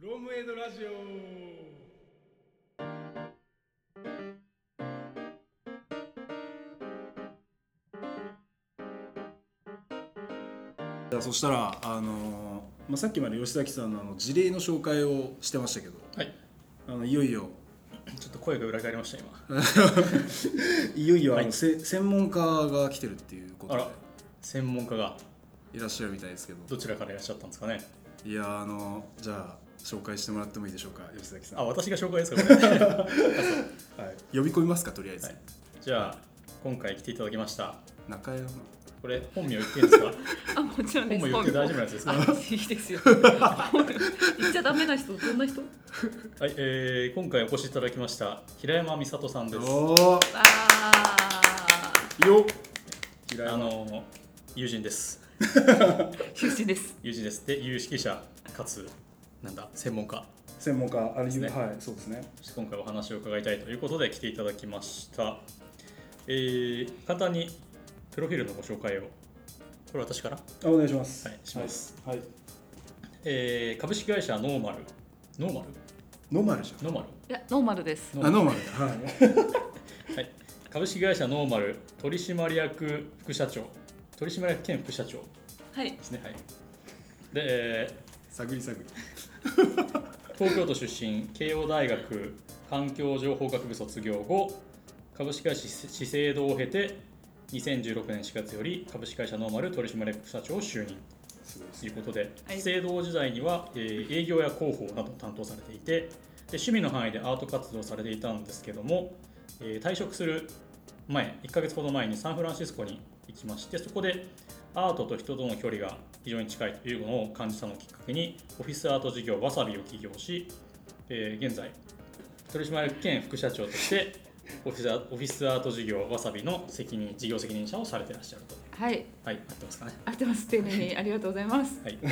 フロムエイドラジオ。じゃあそしたらあのまあ、さっきまで吉崎さんのあの事例の紹介をしてましたけど。はい。あのいよいよ。ちょっと声が裏返りました今。いよいよあの、はい。せ専門家が来てるっていうことで。あら。専門家が。いらっしゃるみたいですけど。どちらからいらっしゃったんですかね。いやあのじゃあ紹介してもらってもいいでしょうか吉崎さん。あ私が紹介ですかこれ。ははい、呼び込みますかとりあえず、い。じゃあ今回来ていただきました。中山。これ本名言っていいんですか？あ、もちろんです。本名言って大丈夫なやつですか？あ、いいですよ。言っちゃダメな人、どんな人？はい、えー、今回お越しいただきました平山美里さんです。おおああ、よあ山。の友人です。出身です。友人です。で有識者かつなんだ専門家。専門家あれ、すね。はいそうですね。今回お話を伺いたいということで来ていただきました、えー、簡単にプロフィールのご紹介を。これ私から？あお願いします。はいします。はい、はい。えー株式会社ノーマル。ノーマル？ノーマルじノーマル？いや、ノーマルです。ノーマル。だ。はい。はい。株式会社ノーマル取締役副社長。取締役兼副社長。はい。で。すねはい。で、え探り探り。ー東京都出身慶応大学環境情報学部卒業後株式会社資生堂を経て2016年4月より株式会社ノーマル取締役副社長を就任。ということで、はい。資生堂時代には、えー営業や広報などを担当されていてで趣味の範囲でアート活動をされていたんですけども、えー退職する前1ヶ月ほど前にサンフランシスコに行きましてそこでアートと人との距離が非常に近いというのを感じたのをきっかけにオフィスアート事業わさびを起業し、えー現在取締役兼副社長としてオフィスアオフィスアート事業わさびの責任事業責任者をされていらっしゃるとはい。はい合ってますかね？あってます。丁寧にありがとうございます。はい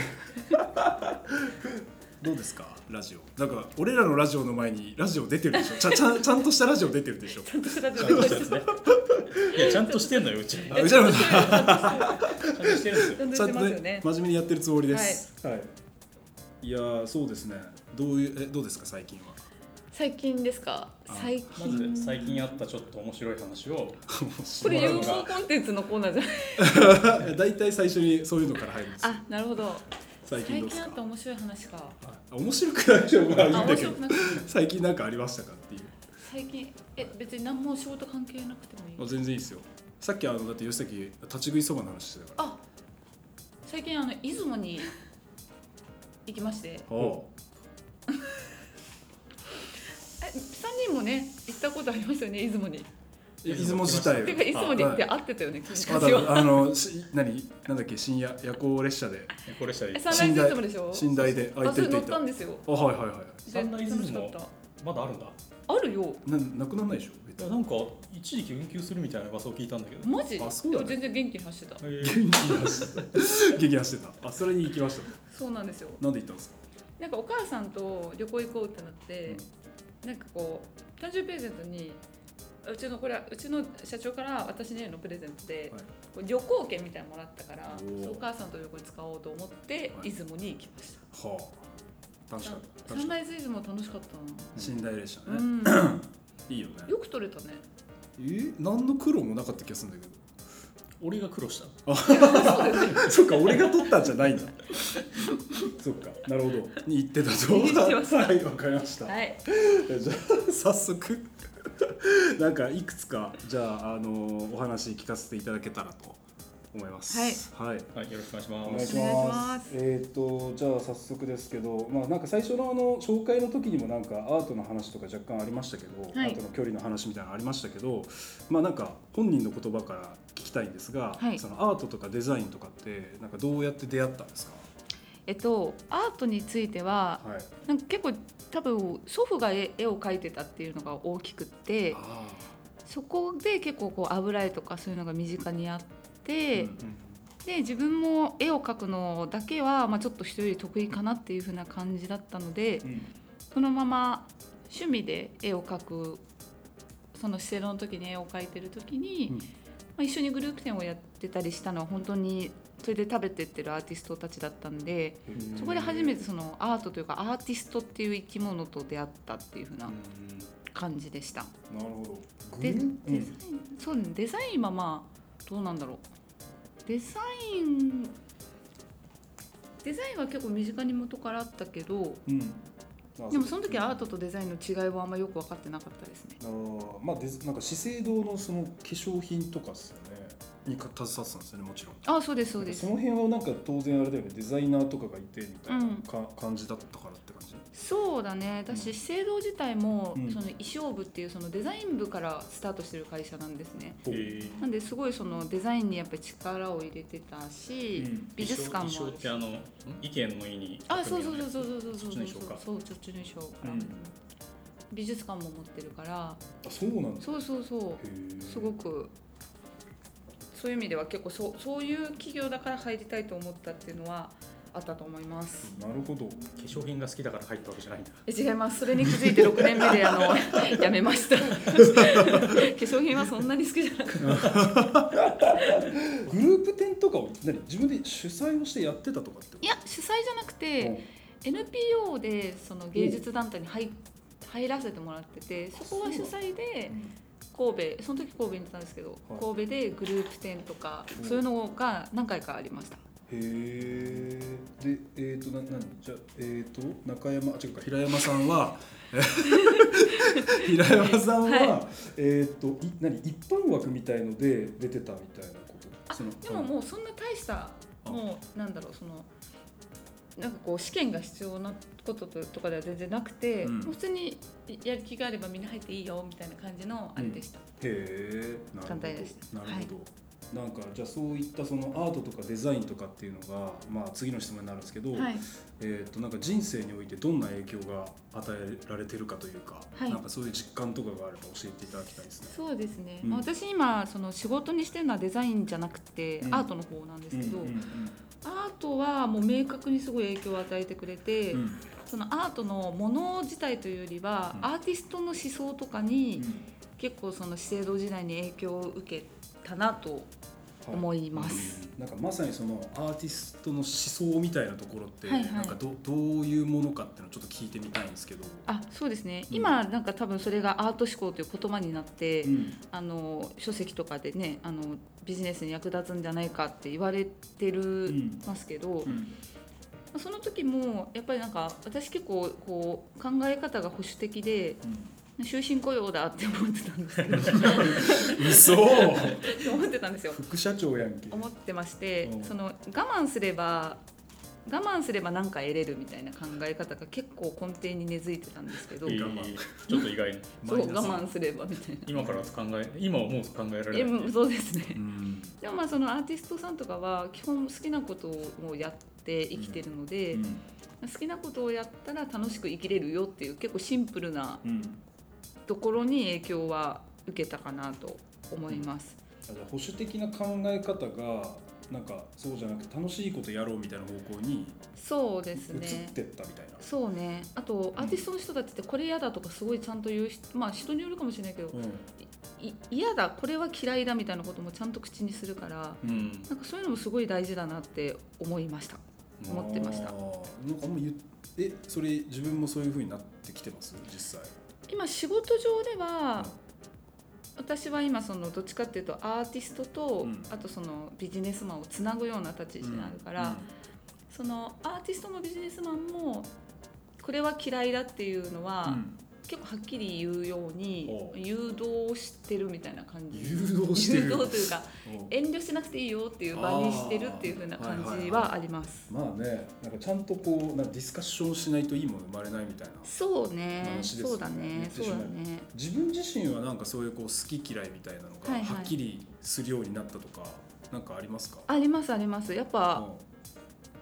どうですか？ラジオなんか俺らのラジオの前にラジオ出てるでしょちゃちゃんちゃんとしたラジオ出てるでしょちゃんとしたラジオ。いや、ちゃんとしてんのよ、うち。ちあうちらもゃんとしてるんですよ。ちゃんとねね。真面目にやってるつもりですはい、い、やーそうですねどういうえどうですか最近は？最近ですか？あ最ま近。ず、最近あったちょっと面白い話を。これ有料コンテンツのコーナーじゃない？大体最初にそういうのから入るんですよあ、なるほど。最近どうですか？あった面白い話か。はい面白くないでしょまあいいんあ、だけど。最近なんかありましたかっていう最近え別に何も仕事関係なくてもいい？あ全然いいですよさっきあのだって吉崎立ち食いそばの話してたからあ、最近あの出雲に行きまして。お え、三人もね行ったことありますよね出雲に。出雲自体てか出雲に行ってあ会ってたよね。君まだあのし何？なんだっけ？深夜夜行列車でこれしたらいいえ、。サンライズ出雲でしょ？寝台であいたいたいったんですよ。あはいはいはいでサンライズ出まだあるんだ。た。あるよ。ななくならないでしょ？いや、なんか、一時期運休するみたいな噂を聞いたんだけど。マジ？あそうだね全然元気に走ってた。えー元気に走ってた元気に走ってたあそれに行きましたそうなんですよ。なんで行ったんですか？なんかお母さんと旅行行こうってなって、なんかこう誕生日プレゼントにうちのこれはうちの社長から私へのプレゼントで、はい。旅行券みたいなのもらったからお母さんと旅行に使おうと思って、はい出雲に行きました。はあ。楽しかったサンライズ出雲楽しかったた寝台列車な。ね、うん。いいよね。よく撮れたね。え何の苦労もなかった気がするんだけど。俺が苦労した。そっか俺が撮ったんじゃないんだ そっか。なるほど。に言ってたと。言ってました。はいわかりました、はい。じゃあ早速 なんかいくつかじゃあ、あのお話聞かせていただけたらと思いますはい、はいはい、よろしくお願いします。お願いしまますす。えっ、とじゃあ早速ですけど、まあなんか最初のあの紹介の時にもなんかアートの話とか若干ありましたけど、はいアートの距離の話みたいなのありましたけど、まあなんか本人の言葉から聞きたいんですが、はいそのアートとかデザインとかってなんかどうやって出会ったんですか？えっとアートについてははい。なんか結構多分祖父が絵絵を描いてたっていうのが大きくってあそこで結構こう油絵とかそういうのが身近にあっあ。て、うんで自分も絵を描くのだけは、まあ、ちょっと人より得意かなっていう風な感じだったのでうんそのまま趣味で絵を描くその姿勢の時に絵を描いてる時に、うんまあ、一緒にグループ展をやってたりしたのは本当にそれで食べてってるアーティストたちだったんでそこで初めてそのアートというかアーティストっていう生き物と出会ったっていう風な感じでした。なるほど。でデザイうんン、そうねデザインはまあどうなんだろう。デザインデザインは結構身近に元からあったけどうん。あでもその時はアートとデザインの違いはあんまよく分かってなかったですね。あーまあなんか資生堂のその化粧品とかにか携わってたんですよねもちろん。あそうですそうです。その辺はなんか当然あれだよねデザイナーとかがいてみたいなうん。か、感じだったからって感じ？そうだね。私資生堂自体も、うん。その衣装部っていうそのデザイン部からスタートしてる会社なんですね。えーなんですごいそのデザインにやっぱり力を入れてたし、うん。美術館も衣装ってあの意見の意にあそうそうそうそうそうそうそう。そっちの衣装か。そうそっちの衣装か。ら、うん。美術館も持ってるから。あそうなんだ。そうそうそう。すごくそういう意味では結構そうそういう企業だから入りたいと思ったっていうのはあったと思います。なるほど。化粧品が好きだから入ったわけじゃないんだ。え違います。それに気づいて6年目であのやめました。化粧品はそんなに好きじゃなくて。グループ展とかを何自分で主催をしてやってたとかっていや主催じゃなくて NPO でその芸術団体に入入らせてもらっててそこは主催で神戸その時神戸にいたんですけど、はい。神戸でグループ展とかうんそういうのが何回かありました。へえでえっ、とな何？じゃあえっ、と中山あ違うか平山さんは 平山さんは、はえっ、とい何？一般枠みたいので出てたみたいなこと？そのでももうそんな大したあ。もうなんだろうそのなんかこう試験が必要なことととかでは全然なくて、うん。普通にやる気があればみんな入っていいよみたいな感じのあれでした、へえなるほど。団体でした。なるほど、なんかじゃあそういったそのアートとかデザインとかっていうのがまあ次の質問になるんですけど、はい。えー、となんか人生においてどんな影響が与えられてるかというか、はい。なんかそういう実感とかがあれば教えていただきたいですね。そうですね、うん。まあ、私今その仕事にしてるのはデザインじゃなくて、うん。アートの方なんですけど、うんうんアートはもう明確にすごい影響を与えてくれて、うん。そのアートのもの自体というよりは、うん。アーティストの思想とかうにん。結構その資生堂時代に影響を受けたなと思います。うん。なんかまさにそのアーティストの思想みたいなところって、はいはい。なんかどどういうものかっていうのをちょっと聞いてみたいんですけど。あそうですね、うん。今なんか多分それがアート思考という言葉になって、うん。あの書籍とかでねあのビジネスに役立つんじゃないかって言われてる、んますけど、うん。その時もやっぱりなんか私結構こう考え方が保守的で終身雇用だって思ってたんですけど。嘘。思ってたんですよ。副社長やんけ。思ってましてうん。その我慢すれば我慢すれば何か得れるみたいな考え方が結構根底に根付いてたんですけど、えー我慢。ちょっと意外。なそう我慢すればみたいな。今から考え今思うと考えられえないそうですね。うん。でもまあそのアーティストさんとかは基本好きなことをやって生きてるので、うん。好きなことをやったら楽しく生きれるよっていう結構シンプルなうんところに影響は受けたかなと思います。あじゃあ保守的な考え方がなんかそうじゃなくて楽しいことやろうみたいな方向にそうです移っねてったみたいな。そうね。あとアーティストの人たちってこれ嫌だとかすごいちゃんと言う人まあ人によるかもしれないけどい嫌だこれは嫌いだみたいなこともちゃんと口にするからうん。なんかそういうのもすごい大事だなって思いました。思ってました。なんかあんま言っえそれ自分もそういう風になってきてます？実際。今仕事上では私は今そのどっちかっていうとアーティストと、うん。あとそのビジネスマンをつなぐような立ち位置にあるから、そのアーティストもビジネスマンもこれは嫌いだっていうのは、うん結構はっきり言うように誘導してるみたいな感じ。誘導してる。誘導というかお遠慮しなくていいよっていう場にしてるっていう風な感じはあります。まあねなんかちゃんとこうなんかディスカッションしないといいもの生まれないみたいなそうね。ね。そうだね。そうだね。自分自身はなんかそういうこう好き嫌いみたいなのがはいはい。はっきりするようになったとか、なんかありますか？ありますあります。やっぱ、う。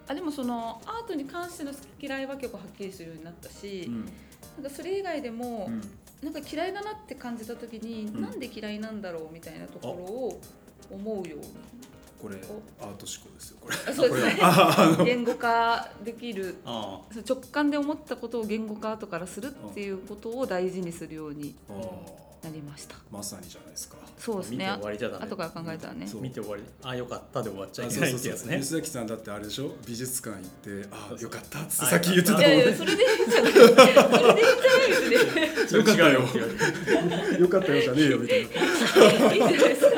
あでもそのアートに関しての好き嫌いは結構はっきりするようになったし、んなんかそれ以外でも、うん。なんか嫌いだなって感じた時に、うん。なんで嫌いなんだろうみたいなところを思うように。これアート思考ですよこれ。あそうですね。言語化できる直感で思ったことを言語化後からするっていうことを大事にするように。あーなりました。まさにじゃないですか。そうですね。見て終わりじゃダメ。後から考えたらね。見て終わり。あよかったで終わっちゃいあけそうそうそうないってやつね。吉 崎さんだってあれでしょ？美術館行ってあよかったってあさっき言ってたもんいやいねやそれでいいんじゃない？それでいいんじゃない？よって言われて。よかったよじゃねえよみたいな。いいじゃないですか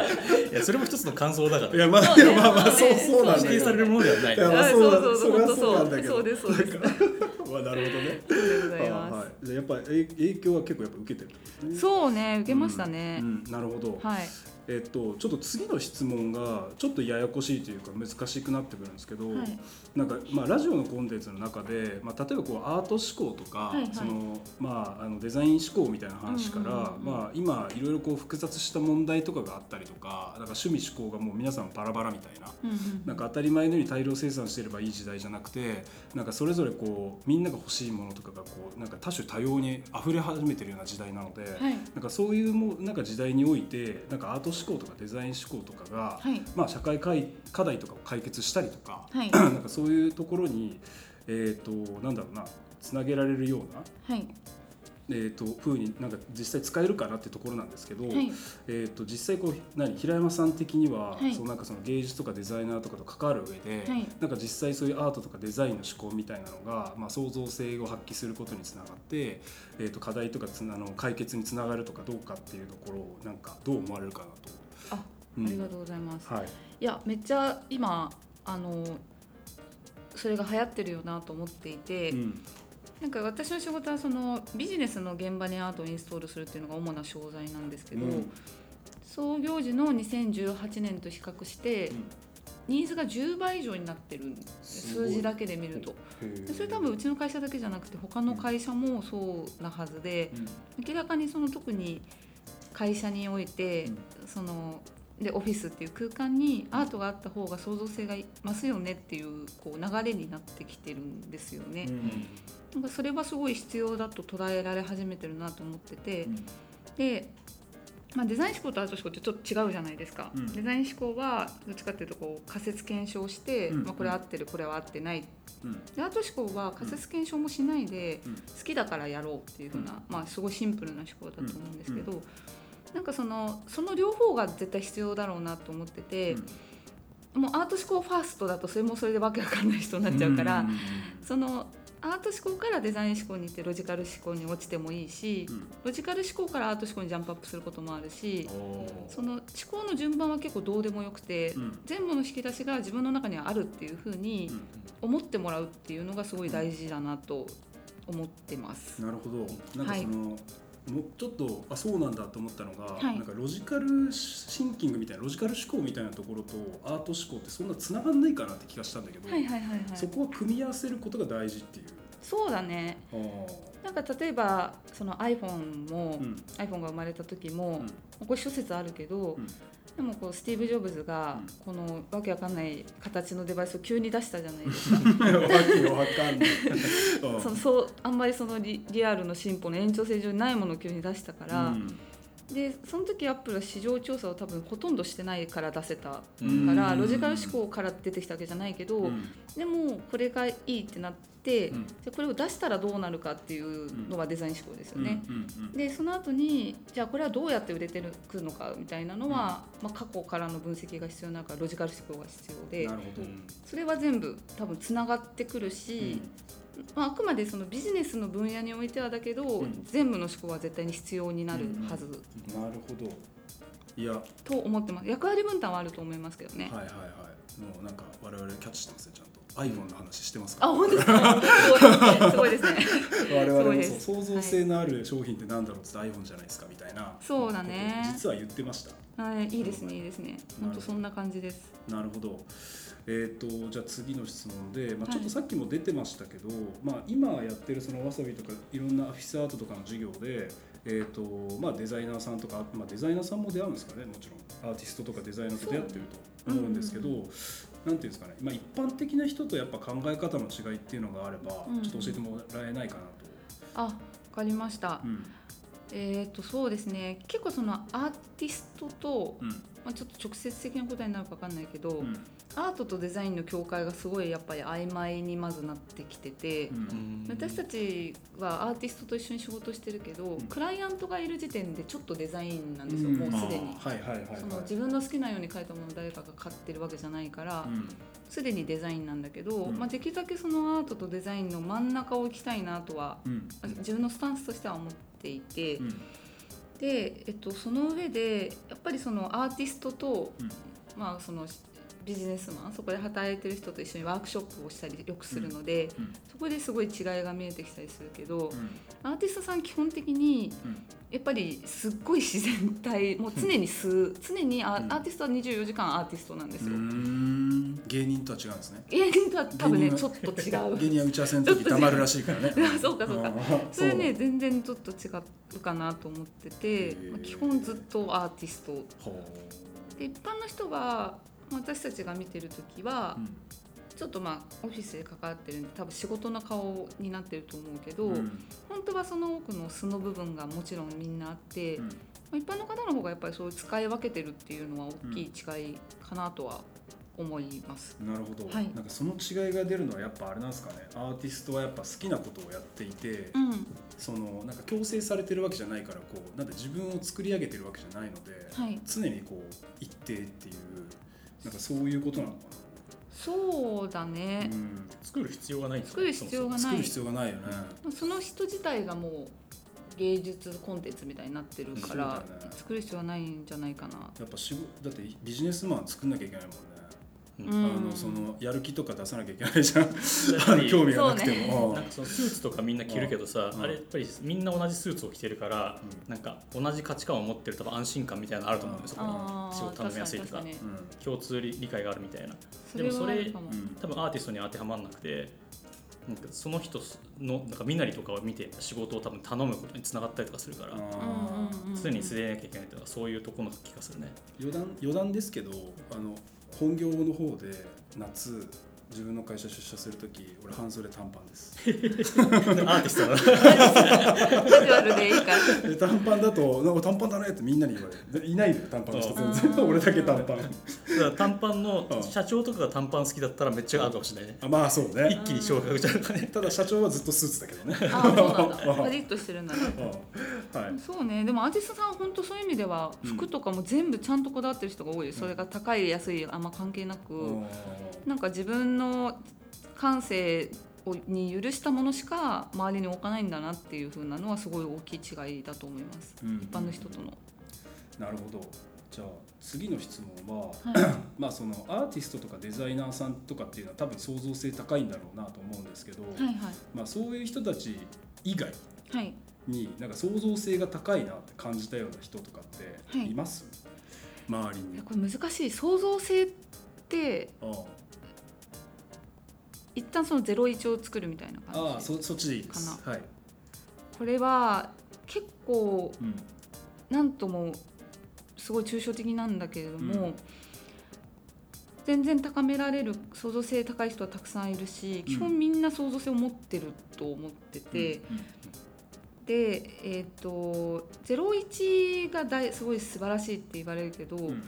いやそれも一つの感想だから。いやまあねいやまあまあそうそうね。そうなんだ否定されるものではない。いやまそうだそうそうそれは本当そうなんだけど。そう。ですそうです。まあなるほどね。はい。じゃあやっぱり影響は結構やっぱ受けてるねすそうね受けましたね、うんうんなるほど、はいえっとちょっと次の質問がちょっとややこしいというか難しくなってくるんですけど、はい。なんかまあラジオのコンテンツの中で、まあ、例えばこうアート思考とか、はいはい。そのまああのデザイン思考みたいな話から、まあ今いろいろこう複雑した問題とかがあったりとか、なんか趣味思考がもう皆さんバラバラみたいな。うんうんなんか当たり前のように大量生産してればいい時代じゃなくてなんかそれぞれこうみんなが欲しいものとかがこうなんか多種多様に溢れ始めてるような時代なので、はい。なんかそういうもなんか時代においてなんかアート思考とかデザイン思考とかが、はい。まあ、社会課課題とかを解決したりとか、はい。なんかそういうところに、えー、となんだろうなつなげられるような、はいえー、と風になんか実際使えるかなってところなんですけど、はい。えー、と実際こう何平山さん的には、はい。そのなんかその芸術とかデザイナーとかと関わる上で、はい。なんか実際そういうアートとかデザインの思考みたいなのが、まあ、創造性を発揮することにつながって、えー、と課題とかつなあの解決につながるとかどうかっていうところをなんかどう思われるかなと。あうん。ありがとうございます、はい。いやめっちゃ今あのそれが流行ってるよなと思っていて、うんなんか私の仕事はそのビジネスの現場にアートをインストールするっていうのが主な商材なんですけど、うん。創業時の2018年と比較して、ニーズが10倍以上になってる数字だけで見ると。でそれ多分うちの会社だけじゃなくて他の会社もそうなはずで明らかにその特に会社において、うん。そのでオフィスっていう空間にアートがあった方が創造性が増すよねっていうこう流れになってきてるんですよね。なんかそれはすごい必要だと捉えられ始めてるなと思ってて、で、まあ、デザイン思考とアート思考ってちょっと違うじゃないですか、うん。デザイン思考はどっちかっていうとこう仮説検証して、うん。まあ、これ合ってるこれは合ってない。うん。でアート思考は仮説検証もしないで、うん。好きだからやろうっていうふうな、まあ、すごいシンプルな思考だと思うんですけど、なんかそのその両方が絶対必要だろうなと思ってて、もうアート思考ファーストだとそれもそれでわけわかんない人になっちゃうから、んそのアート思考からデザイン思考に行ってロジカル思考に落ちてもいいし、うん。ロジカル思考からアート思考にジャンプアップすることもあるしその思考の順番は結構どうでもよくて、うん。全部の引き出しが自分の中にはあるっていうふうにうん思ってもらうっていうのがすごい大事だなと思ってます。なるほど。なんかその、もうちょっとあそうなんだと思ったのが、はいなんかロジカルシンキングみたいなロジカル思考みたいなところとアート思考ってそんなつながんないかなって気がしたんだけど、はいはいはいはい。そこは組み合わせることが大事っていう。そうだね。あなんか例えばその iPhone も、ーうん iPhone が生まれた時も、うんこれ諸説あるけど、うんでもこうスティーブ・ジョブズがうんこのわけわかんない形のデバイスを急に出したじゃないですか。わけわかんない。う んそのそうあんまりそのリリアルの進歩の延長線上にないものを急に出したから、うんでその時アップルは市場調査を多分ほとんどしてないから出せたうんから、うん。ロジカル思考から出てきたわけじゃないけど、うん。でもこれがいいってなって、うん。じゃあこれを出したらどうなるかっていうのがデザイン思考ですよね。うんうんでその後にじゃあこれはどうやって売れてくるのかみたいなのは、まあ、過去からの分析が必要なからロジカル思考が必要うんでなるほど。それは全部多分つながってくるし、まあ、あくまでそのビジネスの分野においてはだけど、うん全部の思考は絶対に必要になるはずなるほど。いや、はいと思ってます役割分担はあると思いますけどね。はいはい。もうなんか我々キャッチしてますねちゃんと。iPhone の話してますかあ本当ですか？すごいですね。我々もそう創造性のある商品ってなんだろうって iPhone じゃないですかみたいな。そうだね。実は言ってました。はいいいですねいいですね。本当そんな感じです。なるほど。えー、とじゃあ次の質問で、まあ、はい。ちょっとさっきも出てましたけど、まあ、今やってるそのわさびとかいろんなオフィスアートとかの授業で、えーとまあ、デザイナーさんとか、まあ、デザイナーさんも出会うんですかねもちろん。アーティストとかデザイナーと出会ってると思うんですけど、そうなんていうんですかね、まあ、一般的な人とやっぱ考え方の違いっていうのがあれば、うん。ちょっと教えてもらえないかなと。あわかりました、うん。えっ、とそうですね。結構そのアーティストと、うんまあ、ちょっと直接的な答えになるかわかんないけど、うん。アートとデザインの境界がすごいやっぱり曖昧にまずなってきてて、うん。私たちはアーティストと一緒に仕事してるけど、ん。クライアントがいる時点でちょっとデザインなんですよ、うん。もうすでに。はいはいはいはい。その自分の好きなように描いたものを誰かが買ってるわけじゃないからうん。すで、にデザインなんだけど、うん。まあ、できるだけそのアートとデザインの真ん中を行きたいなとはうん。自分のスタンスとしては思っていて、うんで、えっと、その上でやっぱりそのアーティストと、うん。まあ、そのビジネスマンそこで働いてる人と一緒にワークショップをしたりよくするので、うんそこですごい違いが見えてきたりするけど、うん。アーティストさん基本的にうん。やっぱりすっごい自然体もう常に数常にア,、ーティストは24時間アーティストなんですよ。うん。芸人とは違うんですね。芸人とは多分ねちょっと違う。芸人は打ち合わせの時黙るらしいからね。そうかそうか。んそれね全然ちょっと違うかなと思っててまあ基本ずっとアーティスト。一般の人はまあ私たちが見てる時は、うちょっとまあオフィスで関わってるんで多分仕事の顔になってると思うけど、うん。本当はその奥の素の部分がもちろんみんなあって、うん。まあ一般の方の方がやっぱりそういう使い分けてるっていうのは大きい違いかなとは思います。なるほど、はい。なんかその違いが出るのはやっぱあれなんですかね。アーティストはやっぱ好きなことをやっていて、うん、そのなんか強制されてるわけじゃないからこうなんか自分を作り上げてるわけじゃないので、はい。常にこう一定っていうなんかそういうことなのかそうだな、ね、うん、作る必要がないんです作る必要がない。作る必要がないよね、その人自体がもう芸術コンテンツみたいになってるから、作る必要はないんじゃないかな。やっぱ仕事だってビジネスマン作んなきゃいけないもんね、あのそのやる気とか出さなきゃいけないじゃん。興味がなくてそうも、なんかそのスーツとかみんな着るけどさ、うん。あれやっぱりみんな同じスーツを着てるから、うん。なんか同じ価値観を持ってる多分安心感みたいなのあると思うんですよ、そこに。あ仕事頼みやすいとか。共通理理解があるみたいな。それはあるかも。うん多分アーティストに当てはまらなくてなんかその人のなんか身なりとかを見て仕事を多分頼むことにつながったりとかするから、常に据えなきゃいけないとかそういうところの気がするね。余談余談ですけどあの本業の方で夏自分の会社出社するとき俺半袖短パンです。アーティストだカジュアルでいいから。で短パンだと「なんか短パンだね」ってみんなに言われる。でいないのよ短パンの人うん全然俺だけ短パン。だから短パンのうん。社長とかが短パン好きだったらめっちゃ合うかもしれない。ね。あまあそう一ね気に昇格じゃなくね。ただ社長はずっとスーツだけどね。ああそうなんだ。パリッとしてるんだね。うん。はい。そうね。でもアーティストさんは本当そういう意味ではうん。服とかも全部ちゃんとこだわってる人が多い。です、それが高い安いあんま関係なく、なんか自分の感性をに許したものしか周りに置かないんだなっていう風なのはすごい大きい違いだと思います。うん一般の人との。なるほど。じゃあ次の質問ははい。まあそのアーティストとかデザイナーさんとかっていうのは多分創造性高いんだろうなと思うんですけど、はいはい。まあ、そういう人たち以外はい。になんか創造性が高いなって感じたような人とかってはい。います、周りに。これ難しい。創造性ってあ一旦そのゼロ一を作るみたいなあ感じああそそっちでいいです。はい、これは結構うん。なんともすごい抽象的なんだけれども、うん。全然高められる創造性高い人はたくさんいるし基本みんな創造性を持ってると思ってて、うん。でえっ、と01が大すごい素晴らしいって言われるけど、うん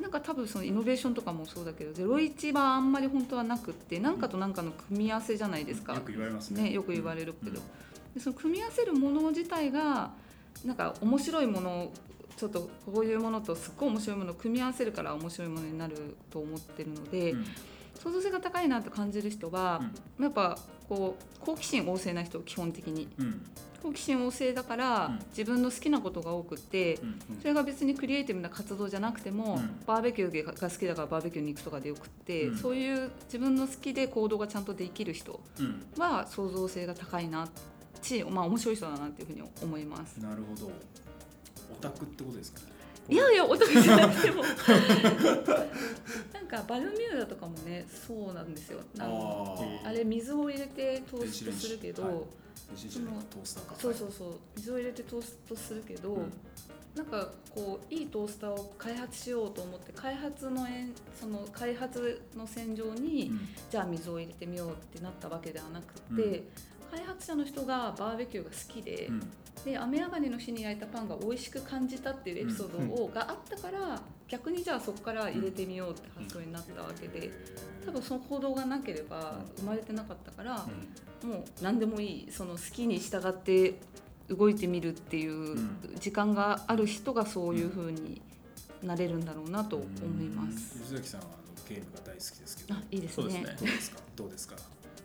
なんか多分そのイノベーションとかもそうだけど01はあんまり本当はなくって何かと何かの組み合わせじゃないですか。よく言われますね。ね、よく言われるけど、うんでその組み合わせるもの自体がなんか面白いものちょっとこういうものとすっごい面白いものを組み合わせるから面白いものになると思ってるので、うん。創造性が高いなと感じる人は、やっぱこう好奇心旺盛な人基本的に。うん好奇心旺盛だから、うん。自分の好きなことが多くって、それが別にクリエイティブな活動じゃなくても、うん。バーベキューが好きだからバーベキューに行くとかでよくって、うん。そういう自分の好きで行動がちゃんとできる人うん。は創造性が高いなし、まあ、面白い人だなっていうふうに思います。なるほど。オタクってことですかね。いやいや、お得じゃなくても。なんかバルミューダとかもね、そうなんですよ。あのああれ水を入れてトーストするけど、トースターかそうそうそう、水を入れてトーストするけど、うん。なんかこういいトースターを開発しようと思って開発のえんその開発の戦場に、うん。じゃあ水を入れてみようってなったわけではなくて、うん。開発者の人がバーベキューが好きで、うん。で雨上がりの日に焼いたパンが美味しく感じたっていうエピソードを、があったから逆にじゃあそこから入れてみようって発想になったわけで、多分その行動がなければ生まれてなかったから、もう何でもいいその好きに従って動いてみるっていう時間がある人がそういうふうになれるんだろうなと思います。吉崎さん。はあのゲームが大好きですけどあいいですねそうですねどうですかどうですか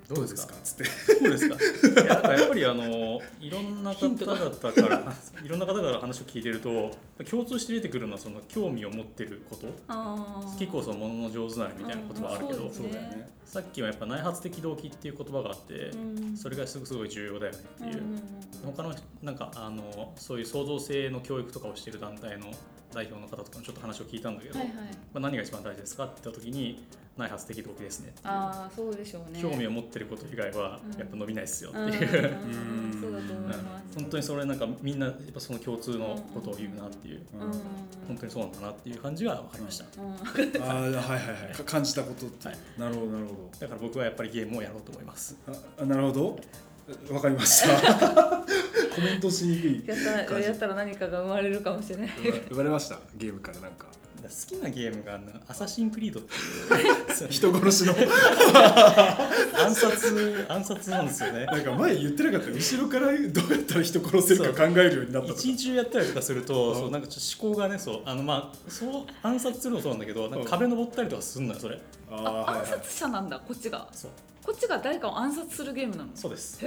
どうですか？つって。そうですか。いややっぱりあのいろんな方々から いろんな方から話を聞いてると共通して出てくるのはその興味を持ってること。好きこそものの上手なりみたいな言葉あるけど、うんそうだよね。さっきはやっぱ内発的動機っていう言葉があって、うん。それがすごすごい重要だよねっていう、うん他のなんかあのそういう創造性の教育とかをしている団体の代表の方とかにちょっと話を聞いたんだけど、はいはい。まあ、何が一番大事ですかって言った時に内発的動機ですねああそうでしょうね。興味を持ってること以外はうん。やっぱ伸びないですよってうんいう、うん。うん。そうだと思います。本当にそれなんかみんなやっぱその共通のことを言うなっていう、うん。本当にそうなんだなっていう感じが分かりました、うん。ああはいはいはい。か感じたことって、はい。なるほどなるほだから僕はやっぱりゲームをやろうと思います。あなるほどわかりました。コメントしにくいやったやったら何かが生まれるかもしれない。言われました。ゲームからなんか。好きなゲームがあのアサシンクリードっていう。人殺しの。暗殺暗殺なんですよね。なんか前言ってなかった。後ろからどうやったら人殺せるか考えるようになったとか。一日中やったりとかすると、なんかちょっと思考がねそうあのまあそう暗殺するのもそうなんだけどなんか壁登ったりとかすんのよそれあ暗殺者なんだこっちが。そう。こっちが誰かを暗殺するゲームなの？そうです。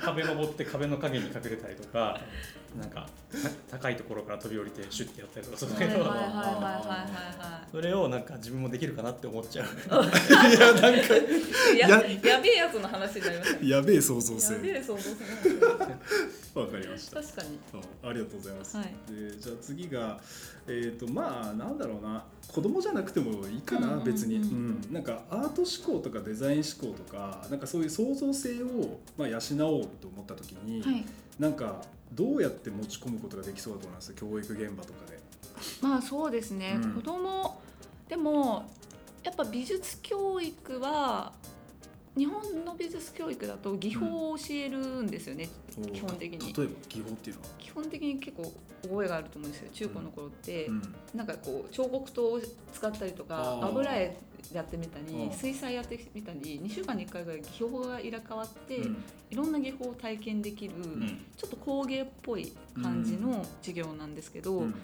壁登って壁の影に隠れたりとかなんかた高いところから飛び降りてシュッてやったりとかするんだけど、はいはいはいはいはい。はそれをなんか自分もできるかなって思っちゃう。いやなんかやややべえやつの話になりましたね。やべえ創造性やべえ想像する。わかりました。確かに。あありがとうございます、はい。でじゃあ次がえっ、とまあなんだろうな子供じゃなくてもいいかな、別に、うん、なんかアート思考とかデザイン思考とかなんかそういう創造性を、まあ、養おうと思った時に、はい。なんかどうやって持ち込むことができそうだと思います？教育現場とかで。まあそうですね、うん。子供でもやっぱ美術教育は日本の美術教育だと技法を教えるんですよね、基本的に。例えば技法っていうのは、基本的に結構覚えがあると思うんですよ中高の頃って、うん。なんかこう彫刻刀を使ったりとか油絵やってみたりうん。水彩やってみたり2週間に1回ぐらい技法が入れ替わって、うん。いろんな技法を体験できる、うん。ちょっと工芸っぽい感じの授業なんですけど、うん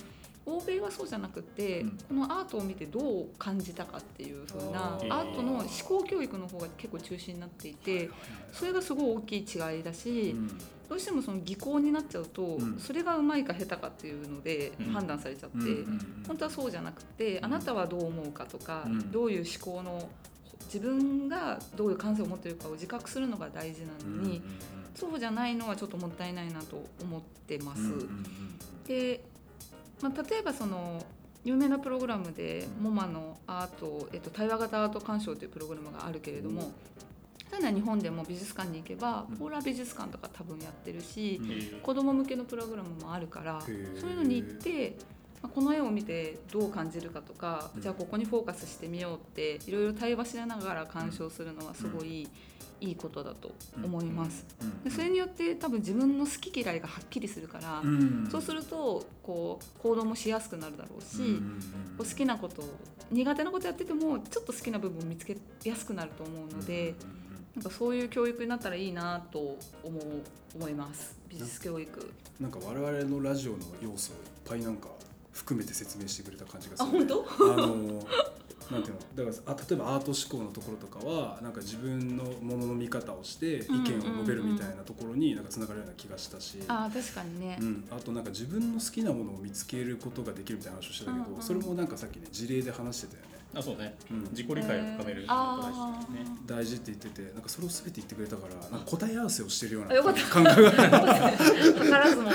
欧米はそうじゃなくて、うん。このアートを見てどう感じたかっていう風なアートの思考教育の方が結構中心になっていてそれがすごい大きい違いだし、うん。どうしてもその技巧になっちゃうと、うん。それがうまいか下手かっていうのでうん。判断されちゃって、本当はそうじゃなくて、うん。あなたはどう思うかとか、うん。どういう思考の自分がどういう感性を持っているかを自覚するのが大事なのに、そうじゃないのはちょっともったいないなと思ってます。で、まあ、例えばその有名なプログラムで MoMA のアート、えっと、対話型アート鑑賞というプログラムがあるけれども、ただ日本でも美術館に行けばうん。ポーラー美術館とか多分やってるし、うん。子ども向けのプログラムもあるからそういうのに行って、まあこの絵を見てどう感じるかとか、うん。じゃあここにフォーカスしてみようっていろいろ対話しながら鑑賞するのはすごいいいことだと思います。うんでそれによって多分自分の好き嫌いがはっきりするから、うんそうするとこう行動もしやすくなるだろうし、う好きなことを苦手なことやっててもちょっと好きな部分を見つけやすくなると思うので、なんかそういう教育になったらいいなと思う思います美術教育。なんか我々のラジオの要素をいっぱいなんか含めて説明してくれた感じがするあ本当？あのなんていうの？だからあ例えばアート思考のところとかはなんか自分のものの見方をして意見を述べるみたいなところになんかつながるような気がしたし、あー確かにね。う。ん、あとなんか自分の好きなものを見つけることができるみたいな話をしてたけど、うんうん。それもなんかさっきね事例で話してたよね、あそうね。うん、自己理解を深める大事ですね。大事って言っててなんかそれを全て言ってくれたからなんか答え合わせをしてるようなあよかった。感覚が。図らずも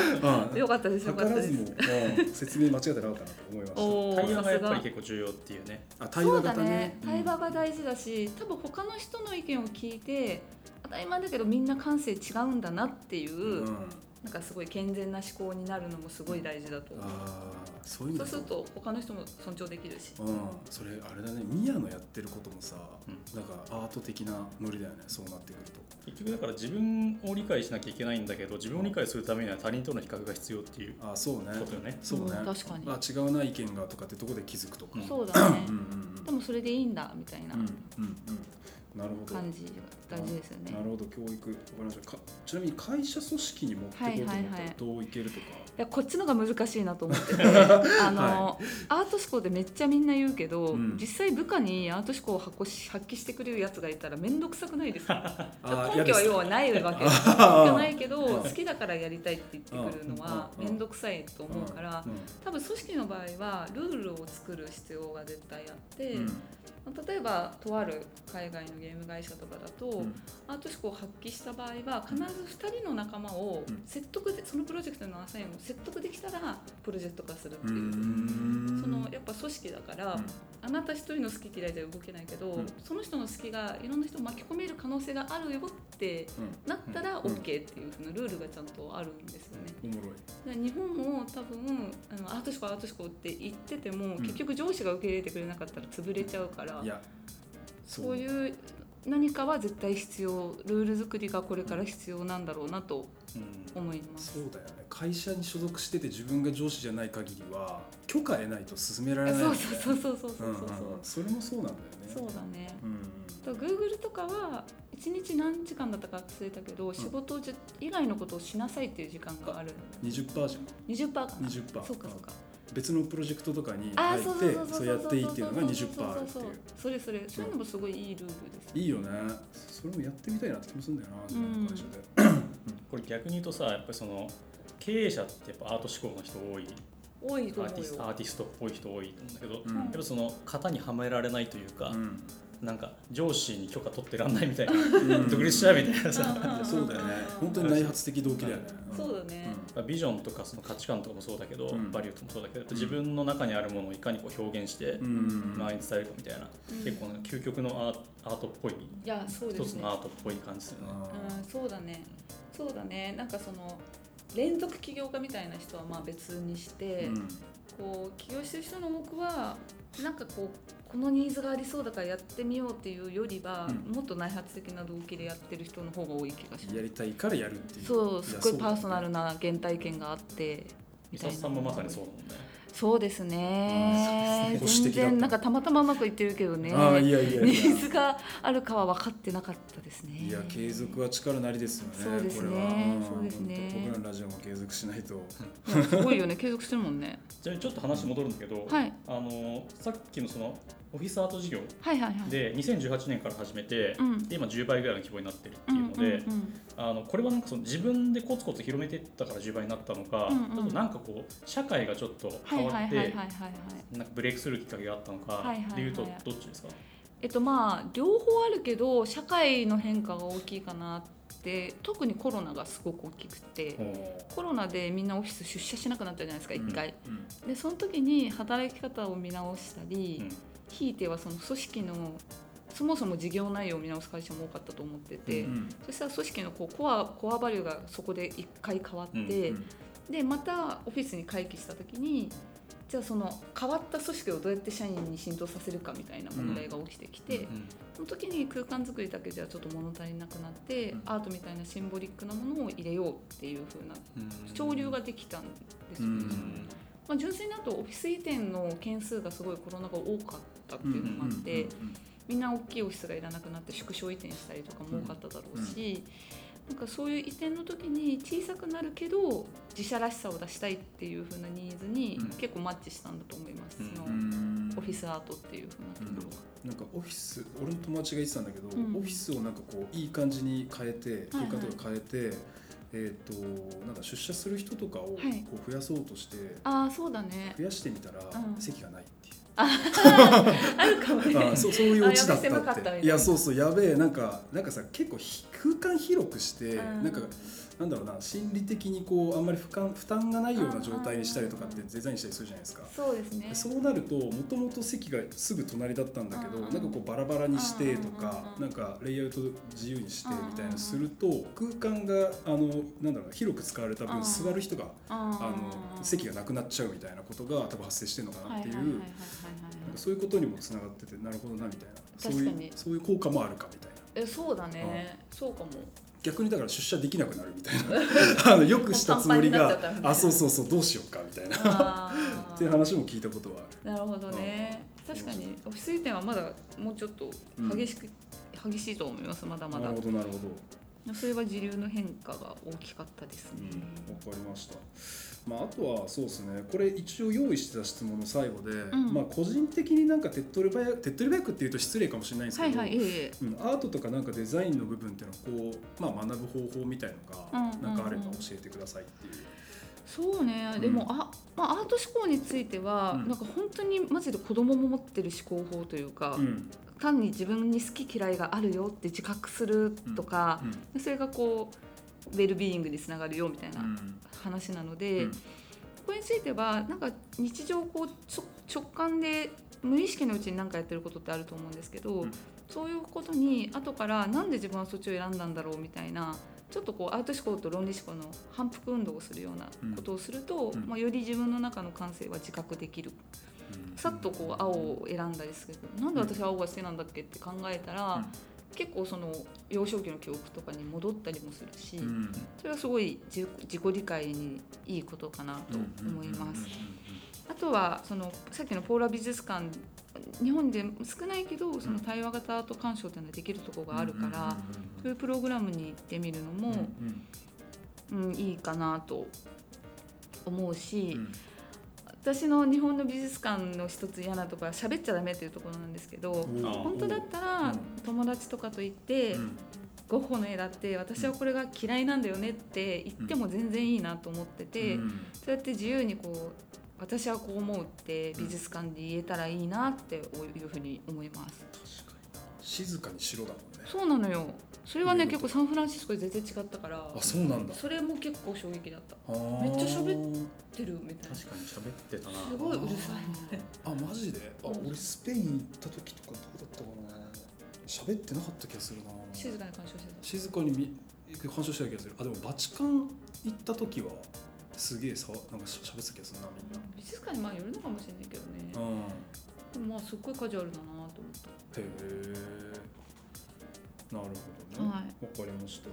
うん。よかったですよかったです。図らずも、うん説明間違ってなかったなと思いましおー。対話がやっぱり結構重要っていうね。たあ対話型ね。ね対話が大事だし多分他の人の意見を聞いて当たり前だけどみんな感性違うん。だなっていう、なんかすごい健全な思考になるのもすごい大事だと思う。ああそういうそうすると他の人も尊重できるし。うんそれあれだね。ミヤのやってることもさ、うなんかアート的なノリだよね。そうなってくると。結局だから自分を理解しなきゃいけないんだけど自分を理解するためには他人との比較が必要っていうああそうね。ことよね。そうね、うん確かに。あ違うな意見がとかってとこで気づくとか、うんそうだね。うんうんでもそれでいいんだみたいなうんうんうん。なるほど。感じが大事ですよね。なるほど教育わかりました。かちなみに会社組織に持ってこうと思ったはいはいはい。らどういけるとか、いやこっちのが難しいなと思ってて あの、アート思考ってめっちゃみんな言うけど、うん。実際部下にアート思考を発揮してくれるやつがいたら面倒くさくないですか？あ根拠は要はないわけじゃない。けどうん。好きだからやりたいって言ってくるのはうん。面倒くさいと思うからうん。多分組織の場合はルールを作る必要が絶対あって、うん例えばとある海外のゲーム会社とかだと、うん。アート思考を発揮した場合は必ず2人の仲間をうん。説得でそのプロジェクトのアサインを説得できたらプロジェクト化するってう。いう。ん。そのやっぱ組織だから、うん。あなた一人の好き嫌いでは動けないけど、うん。その人の好きがいろんな人を巻き込める可能性があるよってうん。なったらうん。OK っていうふうなルールがちゃんとあるんですよね。おもろい。で日本も多分あのアート思考アート思考って言ってても、ん。結局上司が受け入れてくれなかったら潰れちゃうからいやそう。いう何かは絶対必要ルール作りがこれから必要なんだろうなとうん。思います。そうだよね。会社に所属してて自分が上司じゃない限りは許可得ないと進められない。もんねそうそうそうそうそうそう。うんうんうん。それもそうなんだよね。そうだね。うんと Google とかは1日何時間だったか忘れたけど、仕事じゃ以外のことをしなさいっていう時間がある20%じゃん。20%か。な20%そうかそうか別のプロジェクトとかにあ入ってそうやっていいっていうのが20%あるっていう。それそれ。そういうのもすごいいいルールです、いいよね。それもやってみたいなって気もするんだよな自分の会社で。これ逆に言うとさやっぱりその経営者ってやっぱアート思考の人多い。多いとアーティ思うよストアーティストっぽい人多いと思うんだけど、うん。やっぱその型にはめられないというか、うん。なんか上司に許可取ってらんないみたいなうん。独立しちゃうみたいなさ、そうだよね。本当に内発的動機だよねそうだね、ビジョンとかその価値観とかもそうだけど、うん。バリューとかもそうだけど自分の中にあるものをいかにこう表現して周りに伝えるかみたいな、うん。結構究極のアートっぽいいやそうですね。一つのアートっぽい感じですよね。うんそうだね。そうだね。なんかその連続起業家みたいな人はまあ別にして、うん。こう起業してる人の多くはなんかこうこのニーズがありそうだからやってみようっていうよりは、うん。もっと内発的な動機でやってる人の方が多い気がします。やりたいからやるっていう。そうすっごいパーソナルなな原体験があってみたいな。三さんもまさにそうだもんね。そうですね。うん。保守全然なんかたまたまうまくいってるけどね。ああいやいやいや。ニーズがあるかは分かってなかったですね。いや継続は力なりですよねそうですね。これは。ん。そうですね。僕らのラジオも継続しないと。いやすごいよね。継続してるもんね。じゃあちょっと話戻るんだけど、はい。あのさっきのそのオフィスアート事業。で2018年から始めて、うん。で今10倍ぐらいの規模になってるってうんいうので、あのこれはなんかその自分でコツコツ広めていったから10倍になったのか、ちょっとなんかこう社会がちょっとはい変わってブレイクするきっかけがあったのか、はいはいはいでい。うとどっちですか、えっとまあ両方あるけど社会の変化が大きいかなって特にコロナがすごく大きくてコロナでみんなオフィス出社しなくなったじゃないですか一回、うん。でその時に働き方を見直したり、うんひいてはその組織のそもそも事業内容を見直す会社も多かったと思ってて、うんそしたら組織のこうコアコアバリューがそこで一回変わって、うんでまたオフィスに回帰した時にじゃあその変わった組織をどうやって社員に浸透させるかみたいな問題が起きてきて、うんその時に空間作りだけじゃちょっと物足りなくなって、うん。アートみたいなシンボリックなものを入れようっていう風なうん。潮流ができたんですよね。うんまあ、純粋になとオフィス移転の件数がすごいコロナが多かったっていうのもあって、うんみんな大きいオフィスがいらなくなって縮小移転したりとかも多かっただろうし、なんかそういう移転の時に小さくなるけど自社らしさを出したいっていう風なニーズにうん。結構マッチしたんだと思います、うん。そのうんオフィスアートっていう風なところが。なんかオフィス俺の友達が言ってたんだけど、うん。オフィスをなんかこういい感じに変えて空間とか変えて、えっ、となんか出社する人とかをこはい。う増やそうとして、ああそうだね。増やしてみたらうん。席がないっていう。あ るかもね。あそうそういうオチだったって。いやそうそうやべえなんかなんかさ結構低空間広くして、うん。なんかなんだろうな心理的にこうあんまり負担負担がないような状態にしたりとかってデザインしたりするじゃないですか。そうですね。そうなるともともと席がすぐ隣だったんだけど、うん。なんかこうバラバラにしてとか、うんなんかレイアウト自由にしてうんみたいなすると、空間があのなんだろうな広く使われた分、うん。座る人がああの席がなくなっちゃうみたいなことが多分発生してるのかなっていう、そういうことにもつながっててなるほどなみたいな。そういうそういう効果もあるかみたいな。えそうだね。そうかも。逆にだから出社できなくなるみたいな。あのよくしたつもりがあそうそうそうどうしようかみたいな。あっていう話も聞いたことはある。なるほどね。確かに。オフィス移転はまだもうちょっと激しく、激しいと思います。まだまだ。なるほどなるほど。それは時流の変化が大きかったですね、わかりました。まあ、あとはそうですね。これ一応用意してた質問の最後で、ん。まあ、個人的になんか手っ取り早く手っ取り早くっていうと失礼かもしれないんですけど、はいはいええうん、アートとかなんかデザインの部分っていうのをこう、まあ、学ぶ方法みたいのがなんかあれば教えてくださいっていう。そうね、うん。でもあ、まあ、アート思考については、うん。なんか本当にマジで子供も持ってる思考法というか、うん。単に自分に好き嫌いがあるよって自覚するとか、うん。それがこうウェルビーイングにつながるよみたいなうん。話なので、うん。これについてはなんか日常こう直感で無意識のうちに何かやってることってあると思うんですけど、うん。そういうことに後からなんで自分はそっちを選んだんだろうみたいなちょっとこうアート思考と論理思考の反復運動をするようなことをすると、うん。まあ、より自分の中の感性は自覚できる。うん。さっとこう青を選んだりする。けどなんで私青が好きなんだっけって考えたら、うん結構その幼少期の記憶とかに戻ったりもするし、うん。それはすごい自自己理解にいいことかなと思います。あとはそのさっきのポーラ美術館日本で少ないけどその対話型アート鑑賞っていうのはできるところがあるから、そういうプログラムに行ってみるのも、うんいいかなと思うし、私の日本の美術館の一つ嫌なところは喋っちゃダメっていうところなんですけど、本当だったらうん。友達とかと行って、ゴッホの絵だって私はこれが嫌いなんだよねって言っても全然いいなと思ってて、そうやって自由にこう私はこう思うって美術館で言えたらいいなっていうふうに思います。静かにしろだもんね。そうなのよ。それはね結構サンフランシスコで全然違ったから。あそうなんだ。それも結構衝撃だった。めめっちゃ喋出るみたいな。確かに喋ってたなすごいうるさい。あマジで？あうん俺スペイン行った時とかどうだったかな喋ってなかった気がするな静かに鑑賞してた。静かにみ鑑賞した気がするあでもバチカン行った時はすげえさなんかしゃべってた気がするなみんな美術館にまあよるのかもしれないけどね。うんでもまあすっごいカジュアルだなと思った。へえ。なるほどね。わ、はい。かりました。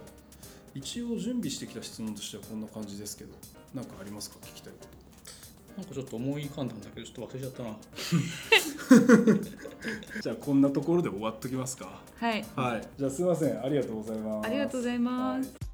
一応準備してきた質問としてはこんな感じですけどなんかありますか？聞きたいこなんかちょっと思い浮かんだんだけどちょっと忘れちゃったな。と じゃあこんなところで終わっときますか？はい。はい。じゃあすいません。ありがとうございます。ありがとうございます。はい